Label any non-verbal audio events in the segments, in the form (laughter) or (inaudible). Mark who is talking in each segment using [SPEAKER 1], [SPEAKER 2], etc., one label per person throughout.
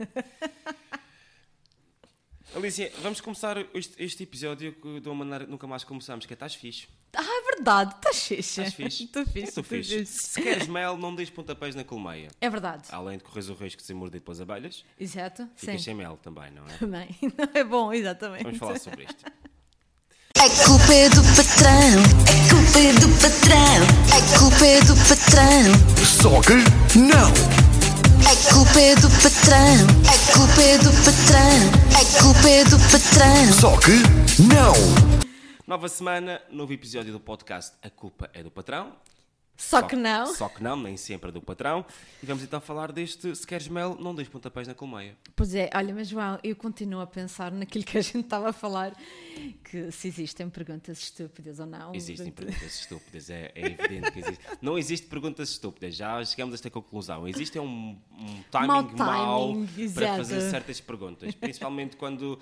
[SPEAKER 1] (laughs) Alicia, vamos começar este, este episódio de uma maneira que nunca mais começamos, que é estás fixe.
[SPEAKER 2] Ah, é verdade, estás fixe.
[SPEAKER 1] Estás fixe? (laughs)
[SPEAKER 2] Estou fixe.
[SPEAKER 1] Estou fixe.
[SPEAKER 2] fixe.
[SPEAKER 1] Se queres mel, não deixes pontapés na colmeia.
[SPEAKER 2] É verdade.
[SPEAKER 1] Além de correres o risco de ser mordido pelas abelhas,
[SPEAKER 2] Exato.
[SPEAKER 1] ficas
[SPEAKER 2] Sim.
[SPEAKER 1] sem mel também, não é?
[SPEAKER 2] Também. (laughs) Não é bom, exatamente.
[SPEAKER 1] Vamos falar sobre isto.
[SPEAKER 3] É culpa é do patrão, é culpa é do patrão, é culpa é do patrão,
[SPEAKER 4] Só que não!
[SPEAKER 3] É culpa é do patrão, é culpa é do patrão, é culpa é do patrão.
[SPEAKER 4] Só que não!
[SPEAKER 1] Nova semana, novo episódio do podcast A Culpa é do Patrão.
[SPEAKER 2] Só que não.
[SPEAKER 1] Só que não, nem sempre é do patrão. E vamos então falar deste Se queres mel, não deixes pontapés na colmeia.
[SPEAKER 2] Pois é, olha, mas João, eu continuo a pensar naquilo que a gente estava a falar, que se existem perguntas estúpidas ou não.
[SPEAKER 1] Existem perguntas estúpidas, é, é evidente que existe. (laughs) Não existe perguntas estúpidas, já chegamos a esta conclusão. Existe um, um timing
[SPEAKER 2] Mau
[SPEAKER 1] mau,
[SPEAKER 2] timing,
[SPEAKER 1] para
[SPEAKER 2] exato.
[SPEAKER 1] fazer certas perguntas. Principalmente quando,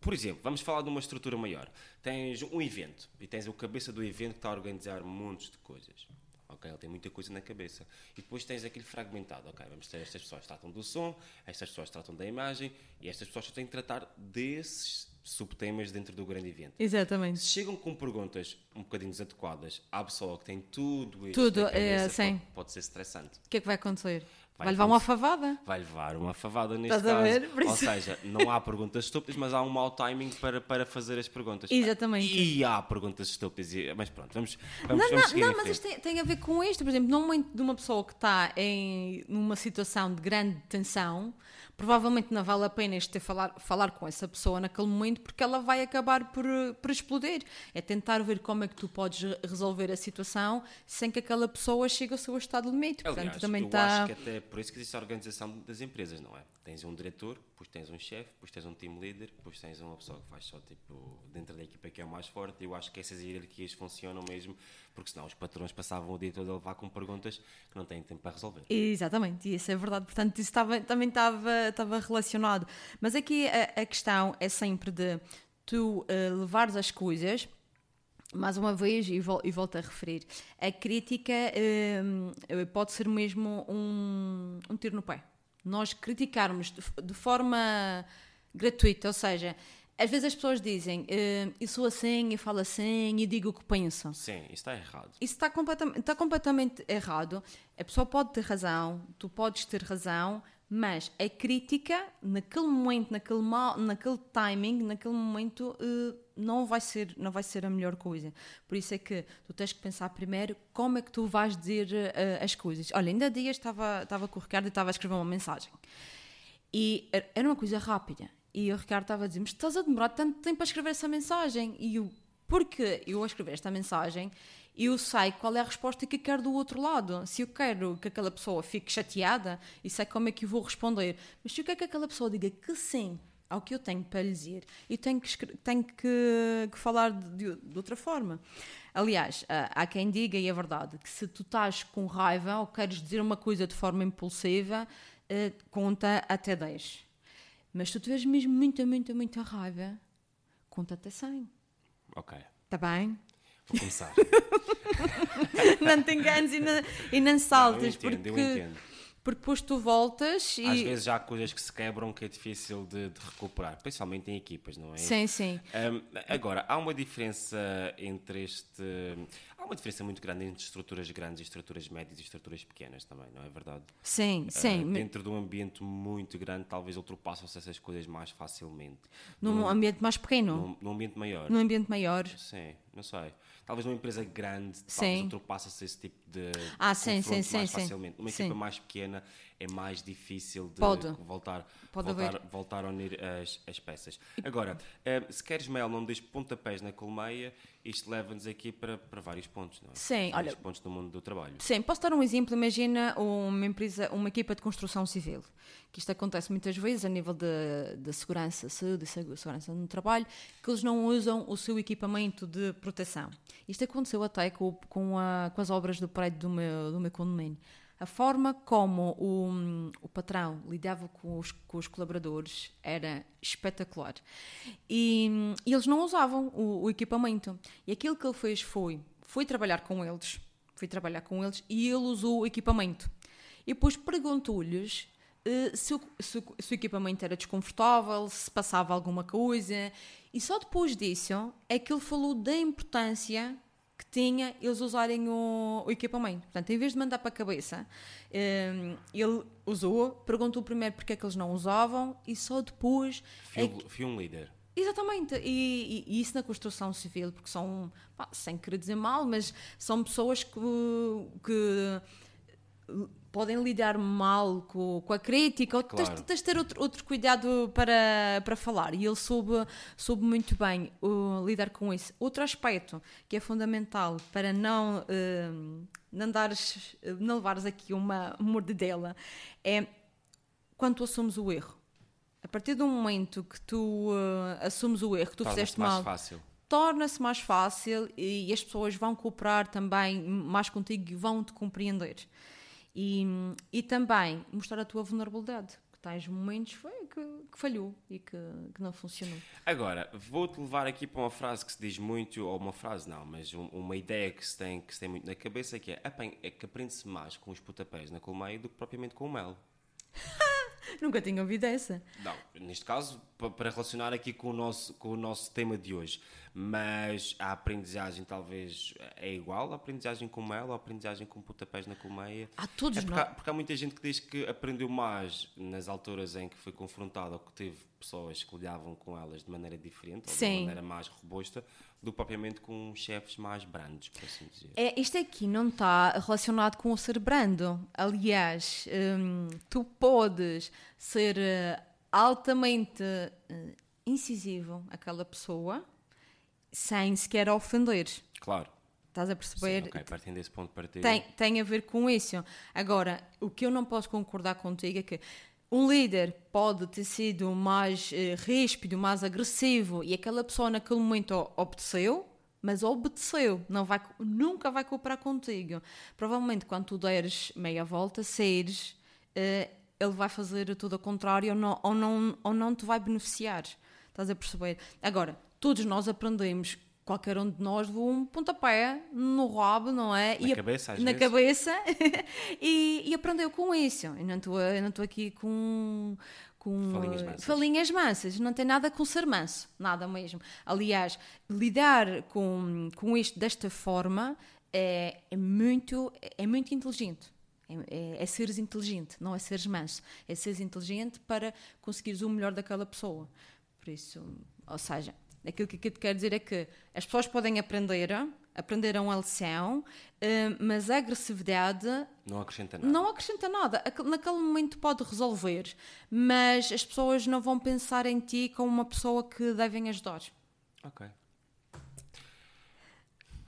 [SPEAKER 1] por exemplo, vamos falar de uma estrutura maior. Tens um evento e tens o cabeça do evento que está a organizar montes de coisas. Ok, ele tem muita coisa na cabeça. E depois tens aquele fragmentado. Ok, vamos ter estas pessoas que tratam do som, estas pessoas tratam da imagem e estas pessoas só têm que tratar desses subtemas dentro do grande evento.
[SPEAKER 2] Exatamente.
[SPEAKER 1] Se chegam com perguntas um bocadinho desadequadas à pessoa que tem tudo isto
[SPEAKER 2] Tudo,
[SPEAKER 1] cabeça,
[SPEAKER 2] é, sim.
[SPEAKER 1] Pode, pode ser estressante.
[SPEAKER 2] O que é que vai acontecer?
[SPEAKER 1] Vai
[SPEAKER 2] Vai, levar uma favada?
[SPEAKER 1] Vai levar uma favada neste
[SPEAKER 2] Estás a
[SPEAKER 1] caso.
[SPEAKER 2] ver? Por
[SPEAKER 1] Ou seja, não há perguntas estúpidas, mas há um mau timing para, para fazer as perguntas.
[SPEAKER 2] Exatamente.
[SPEAKER 1] E há perguntas estúpidas. Mas pronto, vamos, vamos,
[SPEAKER 2] Não,
[SPEAKER 1] vamos
[SPEAKER 2] não, não mas isto tem, tem a ver com isto. Por exemplo, num momento de uma pessoa que está em numa situação de grande tensão, provavelmente não vale a pena este ter falar, falar com essa pessoa naquele momento porque ela vai acabar por, por explodir. É tentar ver como é que tu podes re- resolver a situação sem que aquela pessoa chegue ao seu estado limite.
[SPEAKER 1] Aliás,
[SPEAKER 2] Portanto, também
[SPEAKER 1] eu
[SPEAKER 2] está.
[SPEAKER 1] Por isso que existe a organização das empresas, não é? Tens um diretor, depois tens um chefe, depois tens um team leader, depois tens uma pessoa que faz só tipo dentro da equipa que é o mais forte. Eu acho que essas hierarquias funcionam mesmo, porque senão os patrões passavam o dia todo a levar com perguntas que não têm tempo para resolver.
[SPEAKER 2] Exatamente, e isso é verdade. Portanto, isso também estava, estava relacionado. Mas aqui a, a questão é sempre de tu eh, levares as coisas, mais uma vez, e, vol- e volto a referir, a crítica eh, pode ser mesmo um, um tiro no pé. Nós criticarmos de, de forma gratuita, ou seja, às vezes as pessoas dizem eh, eu sou assim, eu falo assim, e digo o que penso.
[SPEAKER 1] Sim, isso está errado.
[SPEAKER 2] Isso está completamente, está completamente errado. A pessoa pode ter razão, tu podes ter razão, mas a crítica, naquele momento, naquele, mal, naquele timing, naquele momento, eh, não, vai ser, não vai ser a melhor coisa. Por isso é que tu tens que pensar primeiro como é que tu vais dizer eh, as coisas. Olha, ainda há dias estava, estava com o Ricardo e estava a escrever uma mensagem. E er- era uma coisa rápida. E o Ricardo estava a dizer: Mas estás a demorar tanto tempo a escrever essa mensagem? E eu, porque eu a escrever esta mensagem, eu sei qual é a resposta que quero do outro lado. Se eu quero que aquela pessoa fique chateada, e sei como é que eu vou responder. Mas se eu quero que aquela pessoa diga que sim ao que eu tenho para lhe dizer, eu tenho que, tenho que, que falar de, de outra forma. Aliás, há há quem diga, e é verdade, que se tu estás com raiva ou queres dizer uma coisa de forma impulsiva, eh, conta até 10. Mas se tu tiveres mesmo muita, muita, muita raiva, conta até 100.
[SPEAKER 1] Ok,
[SPEAKER 2] Está bem?
[SPEAKER 1] vou começar. (laughs)
[SPEAKER 2] não te enganes e não, e não saltes,
[SPEAKER 1] eu entendo, eu
[SPEAKER 2] porque,
[SPEAKER 1] entendo.
[SPEAKER 2] porque depois tu voltas e.
[SPEAKER 1] Às vezes já há coisas que se quebram que é difícil de, de recuperar, principalmente em equipas, não é?
[SPEAKER 2] Sim, sim.
[SPEAKER 1] Um, agora, há uma diferença entre este. Uma diferença muito grande entre estruturas grandes e estruturas médias e estruturas pequenas também, não é verdade?
[SPEAKER 2] Sim, sim.
[SPEAKER 1] Uh,
[SPEAKER 2] mas
[SPEAKER 1] dentro de um ambiente muito grande, talvez ultrapassam-se essas coisas mais facilmente.
[SPEAKER 2] num ambiente mais pequeno,
[SPEAKER 1] Num, num ambiente maior.
[SPEAKER 2] num ambiente maior.
[SPEAKER 1] Sim, não sei. Talvez numa empresa grande,
[SPEAKER 2] Sim.
[SPEAKER 1] talvez ultrapassa-se esse tipo de
[SPEAKER 2] Ah, sim,
[SPEAKER 1] confronto
[SPEAKER 2] sim,
[SPEAKER 1] mais
[SPEAKER 2] sim, sim.
[SPEAKER 1] facilmente. Uma
[SPEAKER 2] Sim.
[SPEAKER 1] equipa mais pequena é mais difícil de
[SPEAKER 2] Pode.
[SPEAKER 1] voltar,
[SPEAKER 2] Pode
[SPEAKER 1] voltar,
[SPEAKER 2] haver.
[SPEAKER 1] voltar a unir as, as peças. Agora, eh, se queres mel, não deixes pontapés na colmeia, isto leva-nos aqui para, para vários pontos, não é?
[SPEAKER 2] Sim,
[SPEAKER 1] vários
[SPEAKER 2] olha-
[SPEAKER 1] pontos do mundo do trabalho.
[SPEAKER 2] Sim, posso dar um exemplo. Imagina uma empresa, uma equipa de construção civil, que isto acontece muitas vezes a nível de, de segurança, saúde e segu- segurança no trabalho, que eles não usam o seu equipamento de proteção. Isto aconteceu até com, com, a- com as obras do prédio do meu, do meu condomínio. A forma como o, o patrão lidava com os, com os colaboradores era espetacular. E, e eles não usavam o, o equipamento. E aquilo que ele fez foi, foi trabalhar com eles, foi trabalhar com eles e ele usou o equipamento. E depois perguntou-lhes se, o, se, se o equipamento era desconfortável, se passava alguma coisa. E só depois disso é que ele falou da importância que tinha eles usarem o, o equipamento. Portanto, em vez de mandar para a cabeça, eh, ele usou, perguntou primeiro porque é que eles não usavam e só depois. é
[SPEAKER 1] Fui, fui um líder.
[SPEAKER 2] Exatamente, e, e- e isso na construção civil, porque são, pá, sem querer dizer mal, mas são pessoas que, que podem lidar mal com, com a crítica, ou tens,
[SPEAKER 1] Claro.
[SPEAKER 2] tens de ter outro, outro cuidado para, para falar, e ele soube, soube muito bem uh, lidar com isso. Outro aspecto que é fundamental para não, uh, não, dares, não levares aqui uma mordidela é quando tu assumes o erro. A partir do momento que tu uh, assumes o erro, que tu fizeste mal,
[SPEAKER 1] fácil.
[SPEAKER 2] torna-se mais fácil e as pessoas vão cooperar também mais contigo e vão te compreender. E, e também mostrar a tua vulnerabilidade, que tais momentos foi que, que falhou e que, que não funcionou.
[SPEAKER 1] Agora, vou-te levar aqui para uma frase que se diz muito, ou uma frase não, mas um- uma ideia que se tem, que se tem muito na cabeça, que é, "Apen- é que aprende-se mais com os pontapés na colmeia do que propriamente com o mel. (laughs)
[SPEAKER 2] Nunca tinha ouvido essa.
[SPEAKER 1] Não, neste caso, para relacionar aqui com o nosso, com o nosso tema de hoje. Mas a aprendizagem talvez é igual, a aprendizagem com mel ou a aprendizagem com pontapés na colmeia.
[SPEAKER 2] Há todos
[SPEAKER 1] é porque,
[SPEAKER 2] nós.
[SPEAKER 1] há, porque há muita gente que diz que aprendeu mais nas alturas em que foi confrontado ou que teve pessoas que lidavam com elas de maneira diferente ou de
[SPEAKER 2] Sim.
[SPEAKER 1] uma maneira mais robusta do que propriamente com chefes mais brandos, por assim dizer.
[SPEAKER 2] É, isto aqui não está relacionado com o ser brando. Aliás, hum, tu podes ser eh, altamente eh, incisivo àquela pessoa sem sequer ofender.
[SPEAKER 1] Claro.
[SPEAKER 2] Estás a
[SPEAKER 1] Sim,
[SPEAKER 2] perceber?
[SPEAKER 1] ok, partindo desse ponto de partida.
[SPEAKER 2] Tem, tem a ver com isso. Agora, o que eu não posso concordar contigo é que um líder pode ter sido mais eh, ríspido, mais agressivo e aquela pessoa naquele momento o- obedeceu, mas obedeceu, não vai, nunca vai cooperar contigo. Provavelmente quando tu deres meia volta, saíres, eh, ele vai fazer tudo ao contrário ou não, ou, não, ou não te vai beneficiar. Estás a perceber? Agora, todos nós aprendemos. Qualquer um de nós levou um pontapé no rabo, não é?
[SPEAKER 1] Na
[SPEAKER 2] E a-
[SPEAKER 1] cabeça, às
[SPEAKER 2] na
[SPEAKER 1] vezes.
[SPEAKER 2] cabeça (laughs) e, e aprendeu com isso. Eu não estou eu não estou aqui com com
[SPEAKER 1] Falinhas mansas.
[SPEAKER 2] falinhas mansas. Não tem nada com ser manso, nada mesmo. Aliás, lidar com, com isto desta forma é, é muito é muito inteligente. É, é, é seres inteligente, não é seres manso. É seres inteligente para conseguires o melhor daquela pessoa. Por isso, ou seja, aquilo que eu te quero dizer é que as pessoas podem aprender, aprenderam a lição, eh, mas a agressividade
[SPEAKER 1] Não acrescenta nada.
[SPEAKER 2] não acrescenta nada. Aquele- Naquele momento pode resolver, mas as pessoas não vão pensar em ti como uma pessoa que devem ajudar.
[SPEAKER 1] Ok.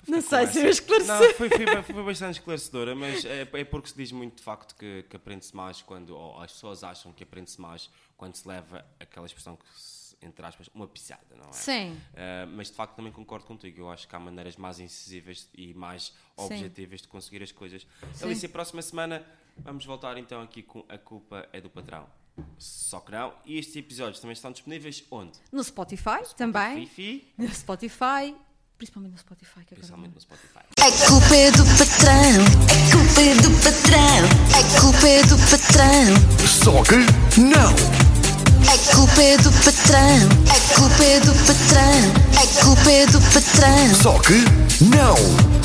[SPEAKER 2] Não sei se eu
[SPEAKER 1] Não,
[SPEAKER 2] esclareci.
[SPEAKER 1] foi, foi, ba- foi bastante esclarecedora, mas é, é porque se diz muito de facto que, que aprende-se mais quando, ou as pessoas acham que aprende-se mais quando se leva aquela expressão que, se, entre aspas, uma pisada, não é?
[SPEAKER 2] Sim.
[SPEAKER 1] Ah, mas de facto também concordo contigo. Eu acho que há maneiras mais incisíveis e mais objetivas de conseguir as coisas.
[SPEAKER 2] Sim.
[SPEAKER 1] Alicia, próxima semana vamos voltar então aqui com A Culpa é do Patrão. Só que não. E estes episódios também estão disponíveis onde?
[SPEAKER 2] No Spotify, também.
[SPEAKER 1] Fifi,
[SPEAKER 2] No Spotify, principalmente no Spotify. Que agora
[SPEAKER 1] principalmente no Spotify.
[SPEAKER 3] É culpa é do patrão, é culpa é do patrão, é culpa é do patrão,
[SPEAKER 4] Só que não.
[SPEAKER 3] é culpa é do patrão, é culpa é do patrão, é culpa é do patrão.
[SPEAKER 4] Só que não.